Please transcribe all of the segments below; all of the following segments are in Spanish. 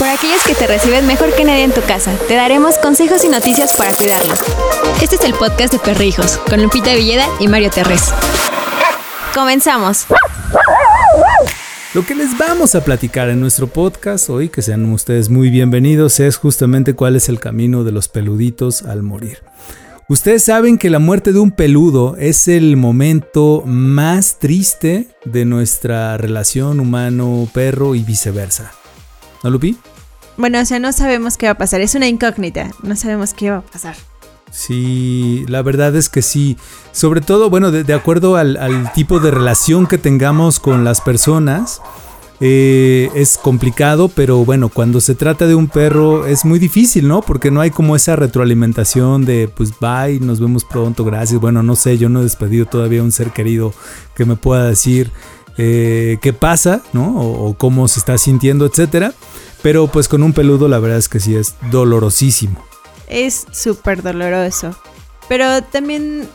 por aquellos que te reciben mejor que nadie en tu casa. Te daremos consejos y noticias para cuidarlos. Este es el podcast de Perrijos, con Lupita Villeda y Mario Terrés. Comenzamos. Lo que les vamos a platicar en nuestro podcast hoy, que sean ustedes muy bienvenidos, es justamente cuál es el camino de los peluditos al morir. Ustedes saben que la muerte de un peludo es el momento más triste de nuestra relación humano-perro y viceversa. ¿No, Lupi? Bueno, o sea, no sabemos qué va a pasar. Es una incógnita. No sabemos qué va a pasar. Sí, la verdad es que sí. Sobre todo, bueno, de, acuerdo al, al, tipo de relación que tengamos con las personas, eh, es complicado, pero bueno, cuando se trata de un perro es muy difícil, ¿no? Porque no hay como esa retroalimentación de, pues bye, nos vemos pronto, gracias. Bueno, no sé, yo no he despedido todavía a un ser querido que me pueda decir eh, qué pasa, ¿no? O, cómo se está sintiendo, etcétera. Pero pues con un peludo la verdad es que sí es dolorosísimo. Es súper doloroso. Pero también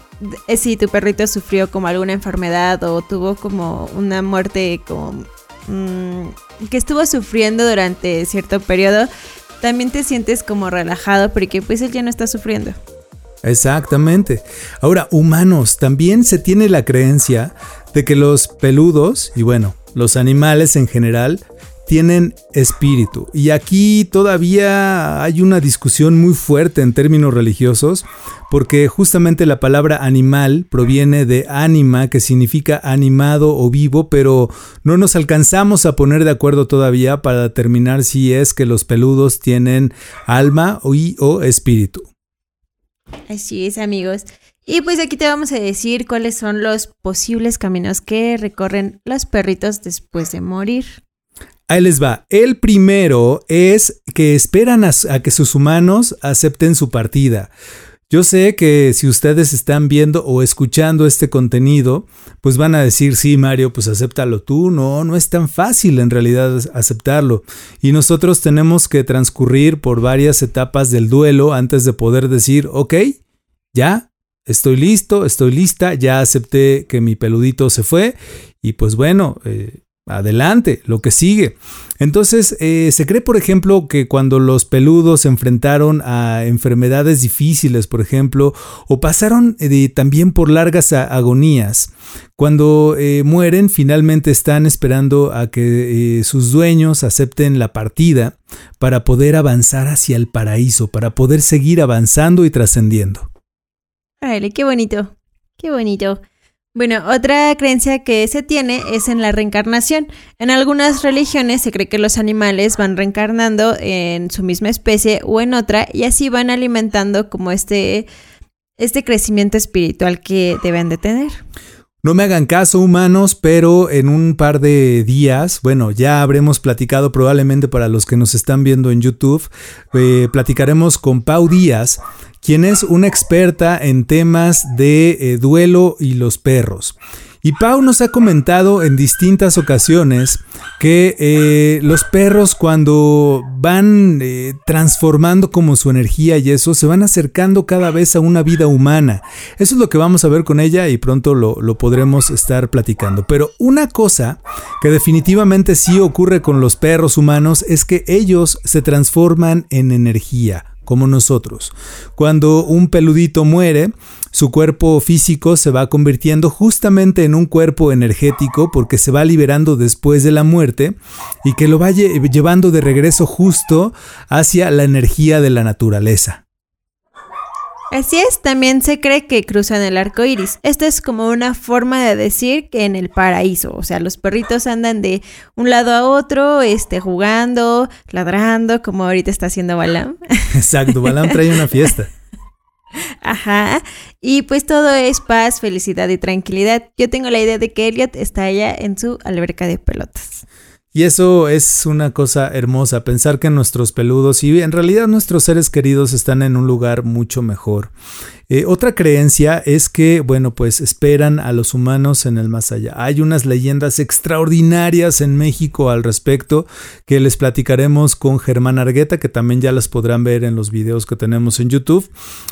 eh, si tu perrito sufrió como alguna enfermedad o tuvo como una muerte como Mm, que estuvo sufriendo durante cierto periodo, también te sientes como relajado porque pues él ya no está sufriendo. Exactamente. Ahora, humanos, también se tiene la creencia de que los peludos, y bueno, los animales en general, tienen espíritu. Y aquí todavía hay una discusión muy fuerte en términos religiosos, porque justamente la palabra animal proviene de anima, que significa animado o vivo, pero no nos alcanzamos a poner de acuerdo todavía para determinar si es que los peludos tienen alma o, o espíritu. Así es, amigos. Y pues aquí te vamos a decir cuáles son los posibles caminos que recorren los perritos después de morir. Ahí les va. El primero es que esperan a, que sus humanos acepten su partida. Yo sé que si ustedes están viendo o escuchando este contenido, pues van a decir, sí, Mario, pues acéptalo tú. No, no es tan fácil en realidad aceptarlo. Y nosotros tenemos que transcurrir por varias etapas del duelo antes de poder decir, ok, ya, estoy listo, estoy lista, ya acepté que mi peludito se fue. Y pues bueno, eh, adelante, lo que sigue. Entonces, eh, se cree, por ejemplo, que cuando los peludos se enfrentaron a enfermedades difíciles, por ejemplo, o pasaron eh, también por largas agonías, cuando eh, mueren, finalmente están esperando a que sus dueños acepten la partida para poder avanzar hacia el paraíso, para poder seguir avanzando y trascendiendo. Ay, qué bonito, qué bonito. Bueno, otra creencia que se tiene es en la reencarnación. En algunas religiones se cree que los animales van reencarnando en su misma especie o en otra y así van alimentando como este, este crecimiento espiritual que deben de tener. No me hagan caso humanos, pero en un par de días, bueno, ya habremos platicado probablemente para los que nos están viendo en YouTube, eh, platicaremos con Pau Díaz, quien es una experta en temas de eh, duelo y los perros. Y Pau nos ha comentado en distintas ocasiones que eh, los perros cuando van eh, transformando como su energía y eso, se van acercando cada vez a una vida humana. Eso es lo que vamos a ver con ella y pronto lo, lo podremos estar platicando. Pero una cosa que definitivamente sí ocurre con los perros humanos es que ellos se transforman en energía como nosotros. Cuando un peludito muere, su cuerpo físico se va convirtiendo justamente en un cuerpo energético porque se va liberando después de la muerte y que lo va llevando de regreso justo hacia la energía de la naturaleza. Así es, también se cree que cruzan el arco iris. Esto es como una forma de decir que en el paraíso, o sea, los perritos andan de un lado a otro, este, jugando, ladrando, como ahorita está haciendo Balam. Exacto, Balam trae una fiesta. Ajá. Y pues todo es paz, felicidad y tranquilidad. Yo tengo la idea de que Elliot está allá en su alberca de pelotas. Y eso es una cosa hermosa, pensar que nuestros peludos y en realidad nuestros seres queridos están en un lugar mucho mejor. Eh, otra creencia es que, bueno, pues esperan a los humanos en el más allá. Hay unas leyendas extraordinarias en México al respecto que les platicaremos con Germán Argueta, que también ya las podrán ver en los videos que tenemos en YouTube.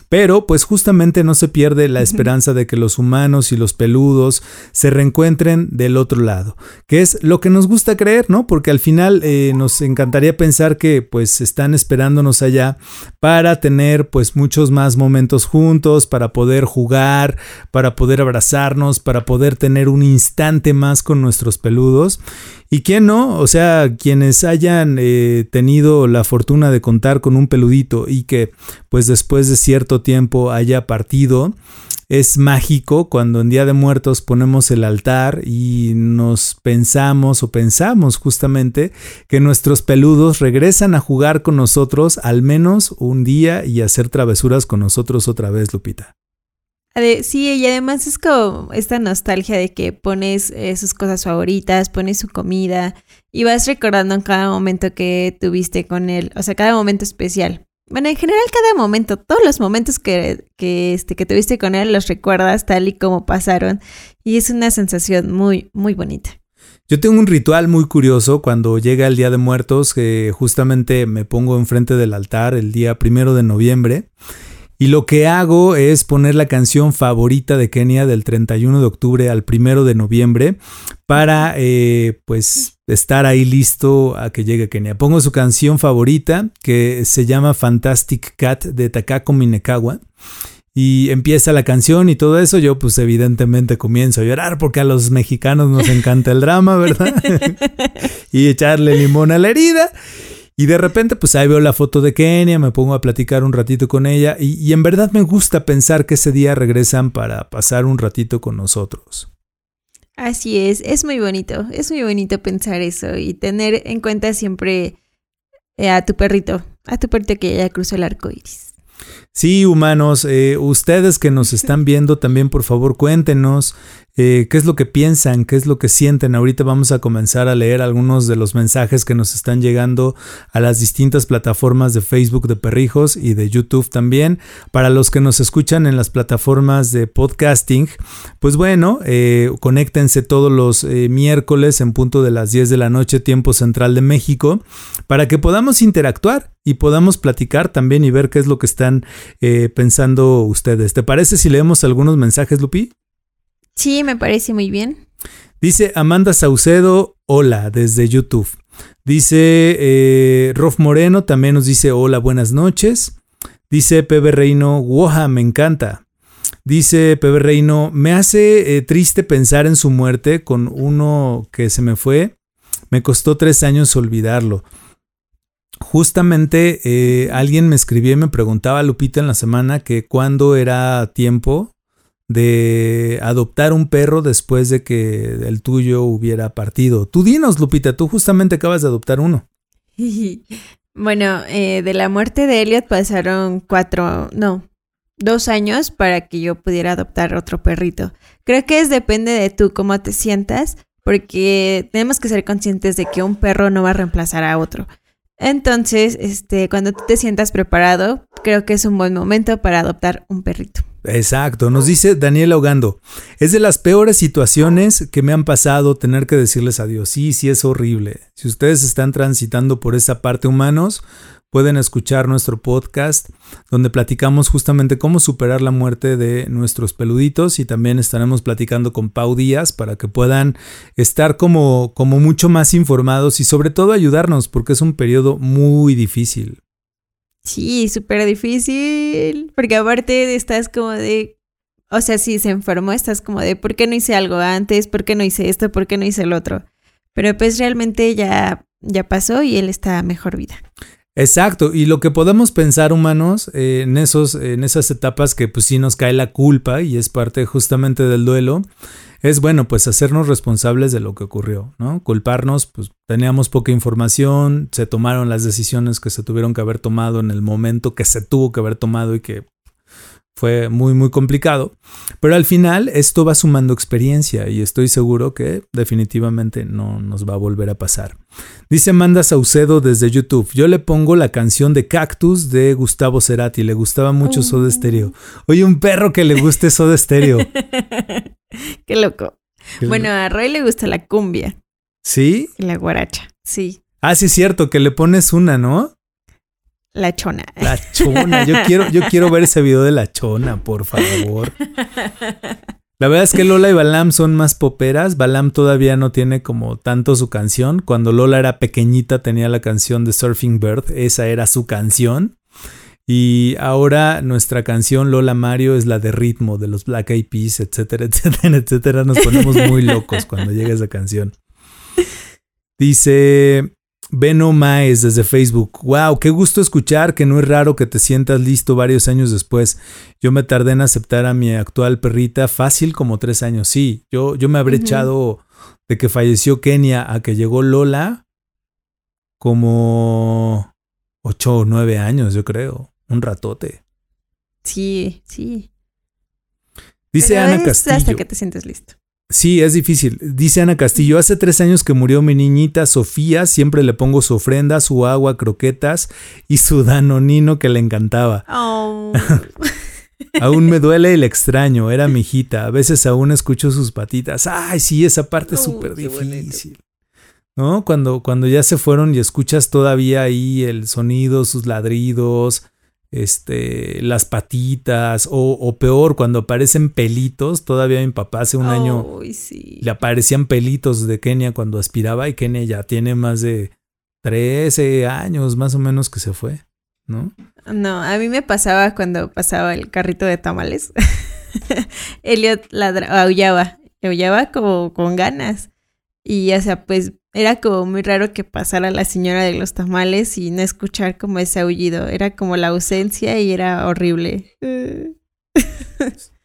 Pero pues justamente no se pierde la esperanza de que los humanos y los peludos se reencuentren del otro lado, que es lo que nos gusta creer, ¿no? Porque al final eh, nos encantaría pensar que pues están esperándonos allá para tener pues muchos más momentos juntos, para poder jugar, para poder abrazarnos, para poder tener un instante más con nuestros peludos. ¿Y quién no? O sea, quienes hayan eh, tenido la fortuna de contar con un peludito y que pues después de cierto tiempo haya partido, es mágico cuando en Día de Muertos ponemos el altar y nos pensamos o pensamos justamente que nuestros peludos regresan a jugar con nosotros al menos un día y hacer travesuras con nosotros otra vez, Lupita. Sí, y además es como esta nostalgia de que pones eh, sus cosas favoritas, pones su comida y vas recordando en cada momento que tuviste con él, o sea, cada momento especial. Bueno, en general cada momento, todos los momentos que, que, este, que tuviste con él los recuerdas tal y como pasaron y es una sensación muy, muy bonita. Yo tengo un ritual muy curioso cuando llega el Día de Muertos, que justamente me pongo enfrente del altar el día primero de noviembre y lo que hago es poner la canción favorita de Kenia del 31 de octubre al 1 de noviembre para eh, pues estar ahí listo a que llegue Kenia. Pongo su canción favorita que se llama Fantastic Cat de Takako Minekawa. Y empieza la canción y todo eso, yo pues evidentemente comienzo a llorar porque a los mexicanos nos encanta el drama, ¿verdad? y echarle limón a la herida. Y de repente, pues ahí veo la foto de Kenia, me pongo a platicar un ratito con ella y, en verdad me gusta pensar que ese día regresan para pasar un ratito con nosotros. Así es, es muy bonito, es muy bonito pensar eso y tener en cuenta siempre eh, a tu perrito, a tu perrito que ya cruzó el arco iris. Sí, humanos, eh, ustedes que nos están viendo también, por favor, cuéntenos eh, qué es lo que piensan, qué es lo que sienten. Ahorita vamos a comenzar a leer algunos de los mensajes que nos están llegando a las distintas plataformas de Facebook de Perrijos y de YouTube también. Para los que nos escuchan en las plataformas de podcasting, pues bueno, eh, conéctense todos los miércoles en punto de las 10 de la noche, tiempo central de México, para que podamos interactuar y podamos platicar también y ver qué es lo que están eh, pensando ustedes. ¿Te parece si leemos algunos mensajes, Lupi? Sí, me parece muy bien. Dice Amanda Saucedo, hola, desde YouTube. Dice eh, Rof Moreno, también nos dice hola, buenas noches. Dice Pepe Reino, woja, me encanta. Dice Pepe Reino, me hace eh, triste pensar en su muerte con uno que se me fue. Me costó tres años olvidarlo. Justamente eh, alguien me escribió y me preguntaba, Lupita, en la semana que cuándo era tiempo de adoptar un perro después de que el tuyo hubiera partido. Tú dinos, Lupita, tú justamente acabas de adoptar uno. Bueno, eh, de la muerte de Elliot pasaron cuatro, no, dos años para que yo pudiera adoptar otro perrito. Creo que es depende de tú cómo te sientas, porque tenemos que ser conscientes de que un perro no va a reemplazar a otro. Entonces, este, cuando tú te sientas preparado, creo que es un buen momento para adoptar un perrito. Exacto, nos dice Daniel Ahogando. Es de las peores situaciones que me han pasado tener que decirles adiós. Sí, sí es horrible. Si ustedes están transitando por esa parte humanos, pueden escuchar nuestro podcast donde platicamos justamente cómo superar la muerte de nuestros peluditos y también estaremos platicando con Pau Díaz para que puedan estar como, como mucho más informados y sobre todo ayudarnos porque es un periodo muy difícil. Sí, súper difícil, porque aparte estás como de, o sea, si se enfermó, estás como de, ¿por qué no hice algo antes? ¿Por qué no hice esto? ¿Por qué no hice el otro? Pero pues realmente ya, ya pasó y él está mejor vida. Exacto, y lo que podemos pensar humanos eh, en, esos, en esas etapas que pues sí nos cae la culpa y es parte justamente del duelo, es bueno, pues hacernos responsables de lo que ocurrió, ¿no? Culparnos, pues teníamos poca información, se tomaron las decisiones que se tuvieron que haber tomado en el momento que se tuvo que haber tomado y que fue muy muy complicado. Pero al final esto va sumando experiencia y estoy seguro que definitivamente no nos va a volver a pasar. Dice Amanda Saucedo desde YouTube, yo le pongo la canción de Cactus de Gustavo Cerati, le gustaba mucho Oh. Soda Stereo. Oye, un perro que le guste Soda Stereo. Qué loco. Bueno, a Roy le gusta la cumbia ¿Sí? y la guaracha. Sí, Ah, sí es cierto, que le pones una, ¿no? La chona. La chona. Yo quiero, yo quiero ver ese video de la chona, por favor. La verdad es que Lola y Balam son más poperas. Balam todavía no tiene como tanto su canción. Cuando Lola era pequeñita tenía la canción de Surfing Bird. Esa era su canción. Y ahora nuestra canción Lola Mario es la de ritmo de los Black Eyed Peas, etcétera, etcétera, etcétera. Nos ponemos muy locos cuando llega esa canción. Dice Beno Maes desde Facebook. Wow, qué gusto escuchar que no es raro que te sientas listo varios años después. Yo me tardé en aceptar a mi actual perrita fácil como tres años. Sí, yo, yo me habré echado de que falleció Kenia a que llegó Lola como ocho o nueve años, yo creo. Un ratote. Sí, sí. Dice Pero Ana es Castillo. Hasta que te sientes listo. Sí, es difícil. Dice Ana Castillo, hace tres años que murió mi niñita Sofía, siempre le pongo su ofrenda, su agua, croquetas y su danonino que le encantaba. Oh. Aún me duele y le extraño, era mi hijita, a veces aún escucho sus patitas. Ay, sí, esa parte es Oh, súper difícil. ¿No? Cuando, cuando ya se fueron y escuchas todavía ahí el sonido, sus ladridos, este, las patitas, o, o peor, cuando aparecen pelitos, todavía mi papá hace un año sí. le aparecían pelitos de Kenia cuando aspiraba y Kenia ya tiene más de 13 años más o menos que se fue, ¿no? No, a mí me pasaba cuando pasaba el carrito de tamales. Elliot ladra, aullaba, aullaba como con ganas. Y, o sea, pues era como muy raro que pasara la señora de los tamales y no escuchar como ese aullido. Era como la ausencia y era horrible. Eh,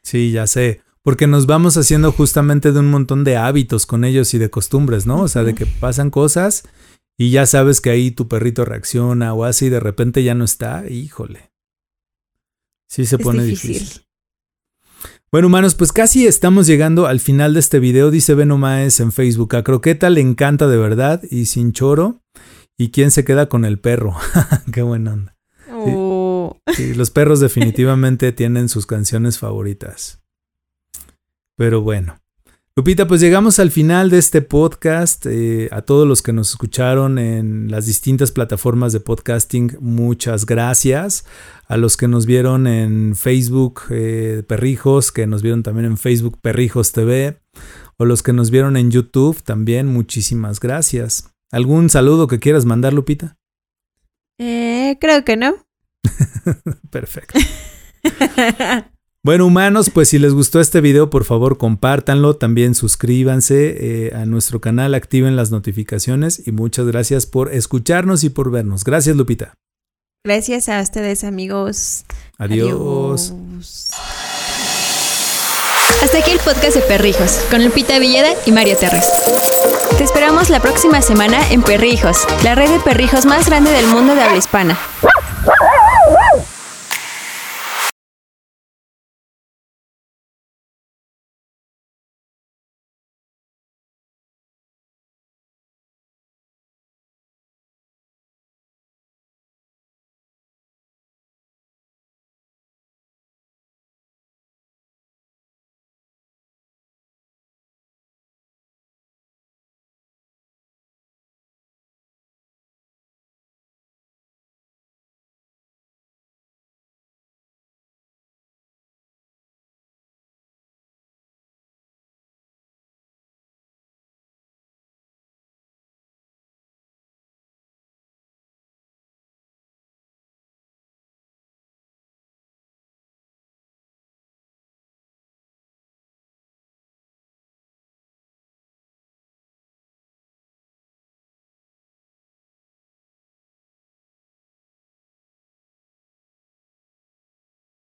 Sí, ya sé. Porque nos vamos haciendo justamente de un montón de hábitos con ellos y de costumbres, ¿no? O sea, de que pasan cosas y ya sabes que ahí tu perrito reacciona o así y de repente ya no está. Híjole. Sí se Es pone difícil. difícil. Bueno, humanos, pues casi estamos llegando al final de este video, dice Beno Maes en Facebook. A Croqueta le encanta de verdad y sin choro. ¿Y quién se queda con el perro? Qué buena onda. Oh. Sí, los perros definitivamente tienen sus canciones favoritas. Pero bueno. Lupita, pues llegamos al final de este podcast. Eh, a todos los que nos escucharon en las distintas plataformas de podcasting, muchas gracias. A los que nos vieron en Facebook eh, Perrijos, que nos vieron también en Facebook Perrijos TV, o los que nos vieron en YouTube también, muchísimas gracias. ¿Algún saludo que quieras mandar, Lupita? Eh, creo que no. Perfecto. Bueno, humanos, pues si les gustó este video, por favor compártanlo, también suscríbanse eh, a nuestro canal, activen las notificaciones y muchas gracias por escucharnos y por vernos. Gracias, Lupita. Gracias a ustedes, amigos. Adiós. Adiós. Hasta aquí el podcast de Perrijos, con Lupita Villeda y Mario Terres. Te esperamos la próxima semana en Perrijos, la red de perrijos más grande del mundo de habla hispana.